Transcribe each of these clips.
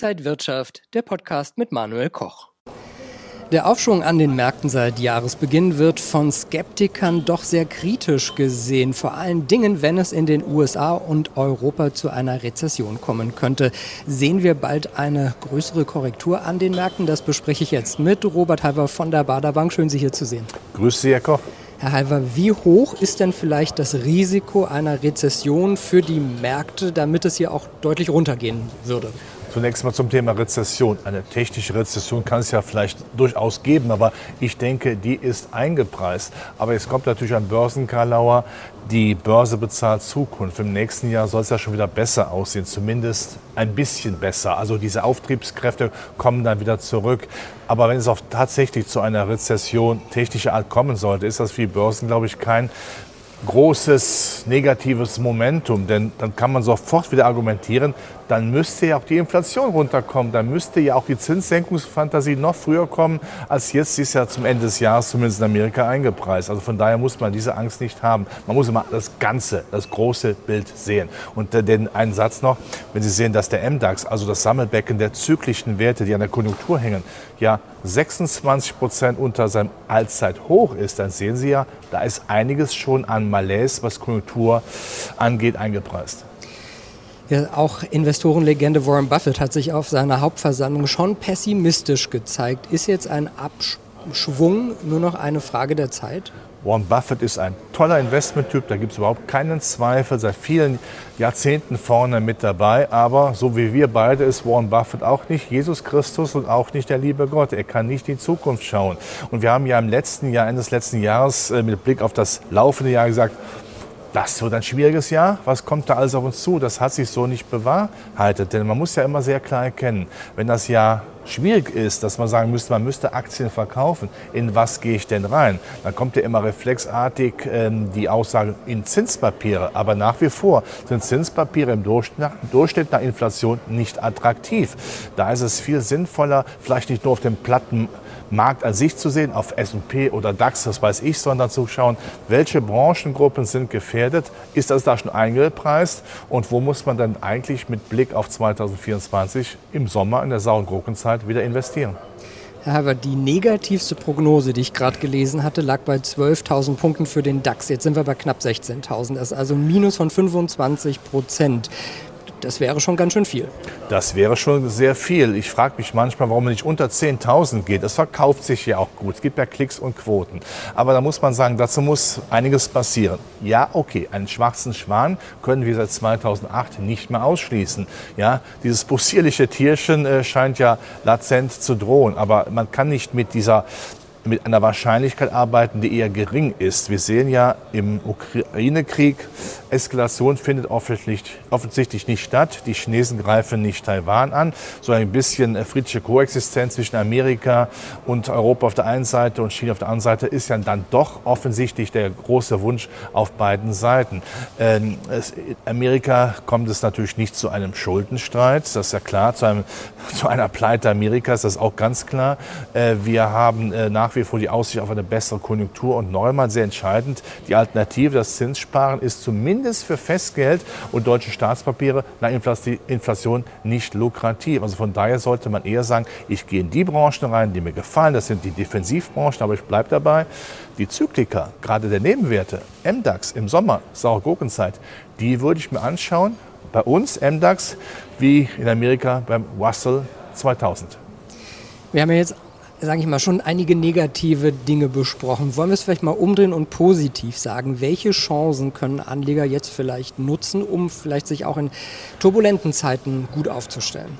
Inside Wirtschaft, der Podcast mit Manuel Koch. Der Aufschwung an den Märkten seit Jahresbeginn wird von Skeptikern doch sehr kritisch gesehen, vor allen Dingen, wenn es in den USA und Europa zu einer Rezession kommen könnte. Sehen wir bald eine größere Korrektur an den Märkten? Das bespreche ich jetzt mit Robert Halver von der Baderbank. Schön, Sie hier zu sehen. Grüß Sie, Herr Koch. Herr Halver, wie hoch ist denn vielleicht das Risiko einer Rezession für die Märkte, damit es hier auch deutlich runtergehen würde? Zunächst mal zum Thema Rezession. Eine technische Rezession kann es ja vielleicht durchaus geben, aber ich denke, die ist eingepreist. Aber jetzt kommt natürlich ein Börsenkarlauer. Die Börse bezahlt Zukunft. Im nächsten Jahr soll es ja schon wieder besser aussehen, zumindest ein bisschen besser. Also diese Auftriebskräfte kommen dann wieder zurück. Aber wenn es auch tatsächlich zu einer Rezession technischer Art kommen sollte, ist das für die Börsen, glaube ich, kein großes negatives Momentum, denn dann kann man sofort wieder argumentieren, dann müsste ja auch die Inflation runterkommen, dann müsste ja auch die Zinssenkungsfantasie noch früher kommen, als jetzt sie ist ja zum Ende des Jahres zumindest in Amerika eingepreist. Also von daher muss man diese Angst nicht haben. Man muss immer das Ganze, das große Bild sehen. Und äh, den einen Satz noch, wenn Sie sehen, dass der MDAX, also das Sammelbecken der zyklischen Werte, die an der Konjunktur hängen, ja 26 Prozent unter seinem Allzeithoch ist, dann sehen Sie ja, da ist einiges schon an Malaise, was Konjunktur angeht, eingepreist. Ja, auch Investorenlegende Warren Buffett hat sich auf seiner Hauptversammlung schon pessimistisch gezeigt. Ist jetzt ein Abschwung nur noch eine Frage der Zeit? Warren Buffett ist ein toller Investmenttyp, da gibt es überhaupt keinen Zweifel, seit vielen Jahrzehnten vorne mit dabei. Aber so wie wir beide ist Warren Buffett auch nicht Jesus Christus und auch nicht der liebe Gott. Er kann nicht in die Zukunft schauen. Und wir haben ja im letzten Jahr, Ende des letzten Jahres äh, mit Blick auf das laufende Jahr gesagt, das wird ein schwieriges Jahr. Was kommt da alles auf uns zu? Das hat sich so nicht bewahrheitet. Denn man muss ja immer sehr klar erkennen, wenn das Jahr schwierig ist, dass man sagen müsste, man müsste Aktien verkaufen, in was gehe ich denn rein? Dann kommt ja immer reflexartig ähm, die Aussage in Zinspapiere. Aber nach wie vor sind Zinspapiere im Durchschnitt, nach Inflation nicht attraktiv. Da ist es viel sinnvoller, vielleicht nicht nur auf dem platten Markt an sich zu sehen, auf S&P oder DAX, das weiß ich, sondern zu schauen, welche Branchengruppen sind gefährdet, ist das da schon eingepreist und wo muss man dann eigentlich mit Blick auf 2024 im Sommer in der sauren Gurkenzeit wieder investieren. Herr Haver, die negativste Prognose, die ich gerade gelesen hatte, lag bei 12.000 Punkten für den DAX. Jetzt sind wir bei knapp 16.000. Das ist also ein Minus von 25 Prozent. Das wäre schon ganz schön viel. Das wäre schon sehr viel. Ich frage mich manchmal, warum man nicht unter 10.000 geht. Das verkauft sich ja auch gut. Es gibt ja Klicks und Quoten. Aber da muss man sagen, dazu muss einiges passieren. Ja, okay, einen schwarzen Schwan können wir seit 2008 nicht mehr ausschließen. Ja, dieses possierliche Tierchen äh, scheint ja latent zu drohen. Aber man kann nicht mit dieser mit einer Wahrscheinlichkeit arbeiten, die eher gering ist. Wir sehen ja im Ukraine-Krieg, Eskalation findet offensichtlich nicht statt. Die Chinesen greifen nicht Taiwan an. So ein bisschen äh, friedliche Koexistenz zwischen Amerika und Europa auf der einen Seite und China auf der anderen Seite ist ja dann doch offensichtlich der große Wunsch auf beiden Seiten. Ähm, Amerika kommt es natürlich nicht zu einem Schuldenstreit, das ist ja klar, zu, einem, zu einer Pleite Amerikas, das ist auch ganz klar. Äh, wir haben äh, nach wie vor die Aussicht auf eine bessere Konjunktur und einmal sehr entscheidend, die Alternative, das Zinssparen ist zumindest zumindest für Festgeld und deutsche Staatspapiere nach Inflation nicht lukrativ. Also von daher sollte man eher sagen, ich gehe in die Branchen rein, die mir gefallen. Das sind die Defensivbranchen, aber ich bleibe dabei. Die Zyklika, gerade der Nebenwerte, MDAX im Sommer, saure Gurkenzeit, die würde ich mir anschauen. Bei uns MDAX wie in Amerika beim Russell 2000. Wir haben ja jetzt sage ich mal, schon einige negative Dinge besprochen. Wollen wir es vielleicht mal umdrehen und positiv sagen? Welche Chancen können Anleger jetzt vielleicht nutzen, um vielleicht sich auch in turbulenten Zeiten gut aufzustellen?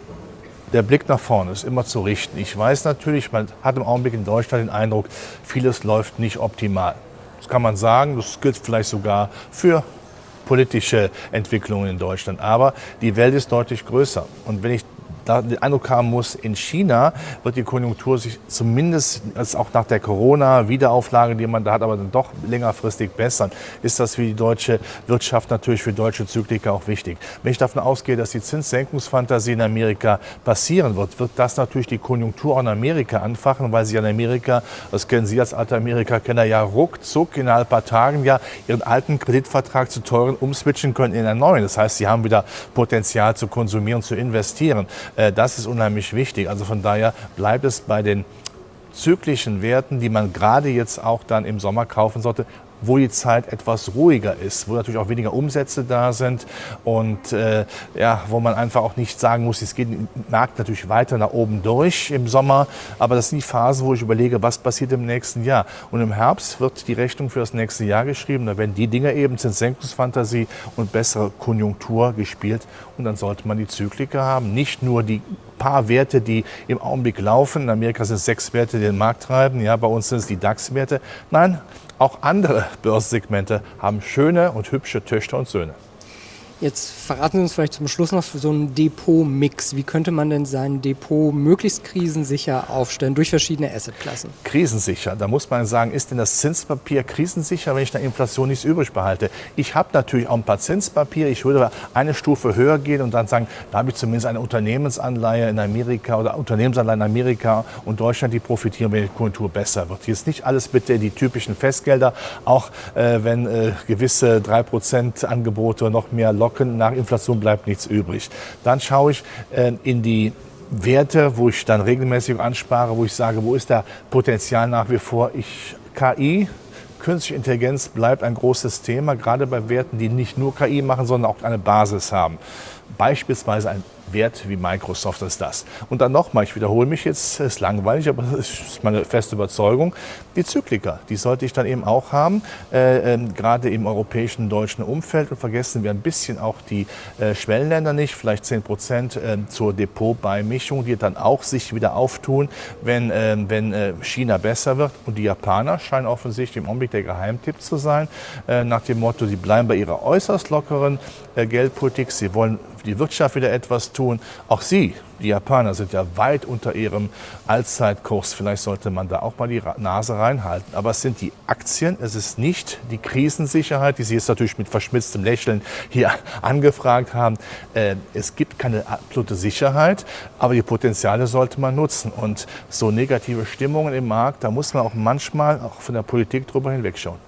Der Blick nach vorne ist immer zu richten. Ich weiß natürlich, man hat im Augenblick in Deutschland den Eindruck, vieles läuft nicht optimal. Das kann man sagen, das gilt vielleicht sogar für politische Entwicklungen in Deutschland. Aber die Welt ist deutlich größer. Und wenn ich da den Eindruck haben muss, in China wird die Konjunktur sich zumindest auch nach der Corona-Wiederauflage, die man da hat, aber dann doch längerfristig bessern, ist das für die deutsche Wirtschaft natürlich für deutsche Zykliker auch wichtig. Wenn ich davon ausgehe, dass die Zinssenkungsfantasie in Amerika passieren wird, wird das natürlich die Konjunktur auch in Amerika anfachen, weil sie in Amerika, das kennen Sie als alter Amerika-Kenner, ja ruckzuck in ein paar Tagen ja ihren alten Kreditvertrag zu teuren umswitchen können in einen neuen. Das heißt, sie haben wieder Potenzial zu konsumieren, zu investieren. Äh, das ist unheimlich wichtig. Also von daher bleibt es bei den zyklischen Werten, die man gerade jetzt auch dann im Sommer kaufen sollte, wo die Zeit etwas ruhiger ist, wo natürlich auch weniger Umsätze da sind und äh, ja, wo man einfach auch nicht sagen muss, es geht im Markt natürlich weiter nach oben durch im Sommer, aber das sind die Phasen, wo ich überlege, was passiert im nächsten Jahr. Und im Herbst wird die Rechnung für das nächste Jahr geschrieben, da werden die Dinge eben Zinssenkungsfantasie und bessere Konjunktur gespielt und dann sollte man die Zykliker haben, nicht nur die paar Werte, die im Augenblick laufen. In Amerika sind es sechs Werte, die den Markt treiben. Ja, bei uns sind es die DAX-Werte. Nein, auch andere Börsensegmente haben schöne und hübsche Töchter und Söhne. Jetzt verraten Sie uns vielleicht zum Schluss noch so einen Depot-Mix. Wie könnte man denn sein Depot möglichst krisensicher aufstellen durch verschiedene Assetklassen? Krisensicher, da muss man sagen, ist denn das Zinspapier krisensicher, wenn ich der Inflation nichts übrig behalte? Ich habe natürlich auch ein paar Zinspapiere. Ich würde eine Stufe höher gehen und dann sagen, da habe ich zumindest eine Unternehmensanleihe in Amerika oder Unternehmensanleihe in Amerika und Deutschland, die profitieren, wenn die Konjunktur besser wird. Hier ist nicht alles bitte die typischen Festgelder, auch äh, wenn äh, gewisse 3% Angebote noch mehr locker locken. Nach Inflation bleibt nichts übrig. Dann schaue ich äh, in die Werte, wo ich dann regelmäßig anspare, wo ich sage, wo ist da Potenzial nach wie vor? Ich KI, Künstliche Intelligenz bleibt ein großes Thema, gerade bei Werten, die nicht nur KI machen, sondern auch eine Basis haben. Beispielsweise ein Wert wie Microsoft ist das. Und dann nochmal, ich wiederhole mich jetzt, ist langweilig, aber das ist meine feste Überzeugung, die Zykliker, die sollte ich dann eben auch haben, äh, äh, gerade im europäischen, deutschen Umfeld. Und vergessen wir ein bisschen auch die äh, Schwellenländer nicht, vielleicht 10 Prozent äh, zur Depotbeimischung, die dann auch sich wieder auftun, wenn, ähm, wenn äh, China besser wird. Und die Japaner scheinen offensichtlich im Augenblick der Geheimtipp zu sein, äh, nach dem Motto, sie bleiben bei ihrer äußerst lockeren Geldpolitik, sie wollen die Wirtschaft wieder etwas tun. Auch sie, die Japaner, sind ja weit unter ihrem Allzeitkurs. Vielleicht sollte man da auch mal die Nase reinhalten. Aber es sind die Aktien, es ist nicht die Krisensicherheit, die Sie jetzt natürlich mit verschmitztem Lächeln hier angefragt haben. Äh, es gibt keine absolute Sicherheit, aber die Potenziale sollte man nutzen. Und so negative Stimmungen im Markt, da muss man auch manchmal auch von der Politik drüber hinwegschauen.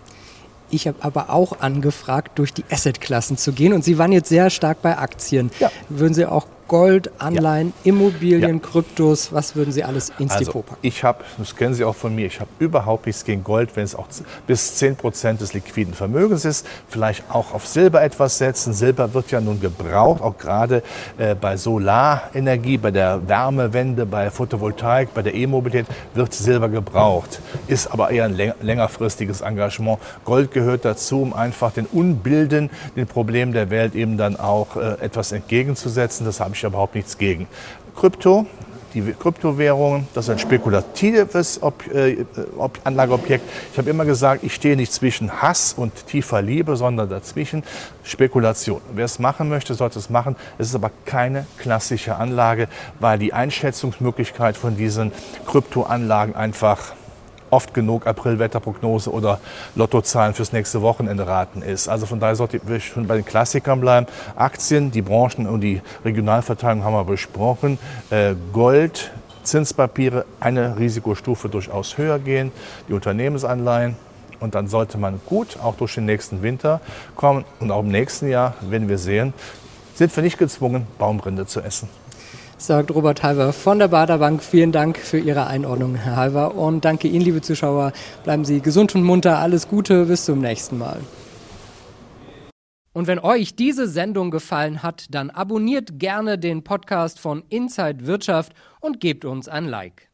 Ich habe aber auch angefragt, durch die Assetklassen zu gehen. Und Sie waren jetzt sehr stark bei Aktien. Ja. Würden Sie auch Gold, Anleihen, ja. Immobilien, ja. Kryptos, was würden Sie alles ins also, Depot packen? Ich habe, das kennen Sie auch von mir, ich habe überhaupt nichts gegen Gold, wenn es auch bis 10 Prozent des liquiden Vermögens ist. Vielleicht auch auf Silber etwas setzen. Silber wird ja nun gebraucht, auch gerade äh, bei Solarenergie, bei der Wärmewende, bei Photovoltaik, bei der E-Mobilität wird Silber gebraucht. Ist aber eher ein längerfristiges Engagement. Gold gehört dazu, um einfach den Unbilden, den Problemen der Welt eben dann auch äh, etwas entgegenzusetzen. Das habe ich ich überhaupt nichts gegen. Krypto, die Kryptowährungen, das ist ein spekulatives Ob äh, Ob Anlageobjekt. Ich habe immer gesagt, ich stehe nicht zwischen Hass und tiefer Liebe, sondern dazwischen Spekulation. Wer es machen möchte, sollte es machen. Es ist aber keine klassische Anlage, weil die Einschätzungsmöglichkeit von diesen Kryptoanlagen einfach oft genug Aprilwetterprognose oder Lottozahlen fürs nächste Wochenende raten ist. Also von daher sollte ich schon bei den Klassikern bleiben. Aktien, die Branchen und die Regionalverteilung haben wir besprochen. Äh, Gold, Zinspapiere, eine Risikostufe durchaus höher gehen. Die Unternehmensanleihen, und dann sollte man gut auch durch den nächsten Winter kommen. Und auch im nächsten Jahr, wenn wir sehen, sind wir nicht gezwungen, Baumrinde zu essen sagt Robert Halver von der Baderbank. Vielen Dank für Ihre Einordnung, Herr Halver. Und danke Ihnen, liebe Zuschauer. Bleiben Sie gesund und munter. Alles Gute. Bis zum nächsten Mal. Und wenn euch diese Sendung gefallen hat, dann abonniert gerne den Podcast von Inside Wirtschaft und gebt uns ein Like.